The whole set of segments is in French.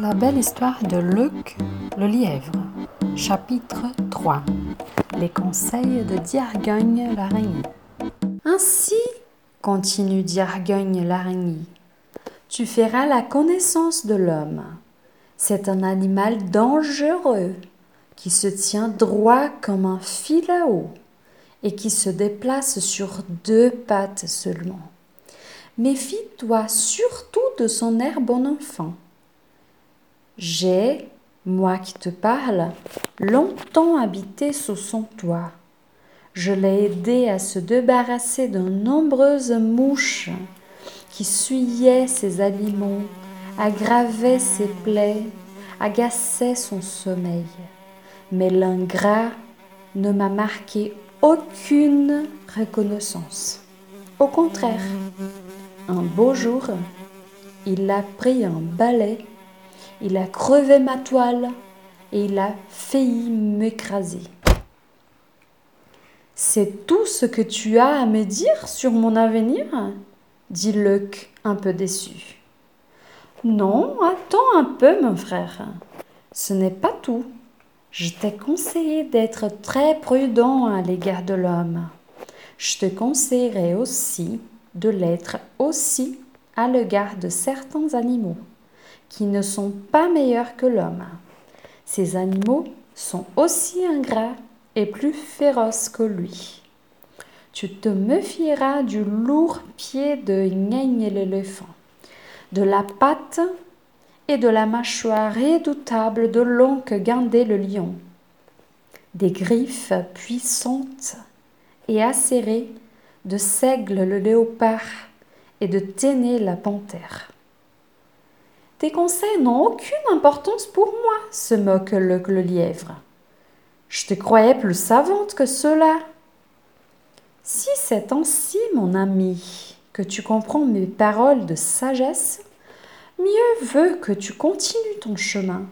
La belle histoire de Luc le lièvre. Chapitre 3 Les conseils de Diargogne l'araignée. Ainsi, continue Diargogne l'araignée, tu feras la connaissance de l'homme. C'est un animal dangereux qui se tient droit comme un fil à eau et qui se déplace sur deux pattes seulement. Méfie-toi surtout de son air bon enfant. J'ai, moi qui te parle, longtemps habité sous son toit. Je l'ai aidé à se débarrasser de nombreuses mouches qui suyaient ses aliments, aggravaient ses plaies, agaçaient son sommeil. Mais l'ingrat ne m'a marqué aucune reconnaissance. Au contraire, un beau jour, il a pris un balai il a crevé ma toile et il a failli m'écraser. C'est tout ce que tu as à me dire sur mon avenir? dit Luc, un peu déçu. Non, attends un peu, mon frère. Ce n'est pas tout. Je t'ai conseillé d'être très prudent à l'égard de l'homme. Je te conseillerais aussi de l'être aussi à l'égard de certains animaux qui ne sont pas meilleurs que l'homme. Ces animaux sont aussi ingrats et plus féroces que lui. Tu te méfieras du lourd pied de Gneigne l'éléphant, de la patte et de la mâchoire redoutable de l'oncle Guindé le lion, des griffes puissantes et acérées de Seigle le léopard et de Téné la panthère. Tes conseils n'ont aucune importance pour moi, se moque le, lièvre. Je te croyais plus savante que cela. Si c'est ainsi, mon ami, que tu comprends mes paroles de sagesse, mieux veut que tu continues ton chemin.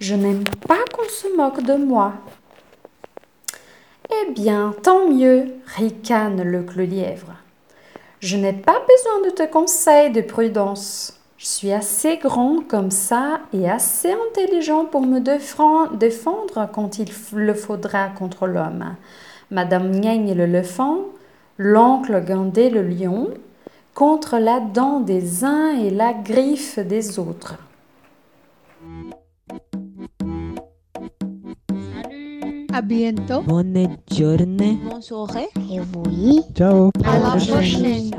Je n'aime pas qu'on se moque de moi. Eh bien, tant mieux, ricane le lièvre. Je n'ai pas besoin de tes conseils de prudence. Je suis assez grand comme ça et assez intelligent pour me défendre quand il le faudra contre l'homme. Madame Gneigne le lephant, l'oncle Gandé le lion, contre la dent des uns et la griffe des autres. Salut. À bientôt. Bonne journée. Bonne soirée. Et oui. Ciao. À la prochaine.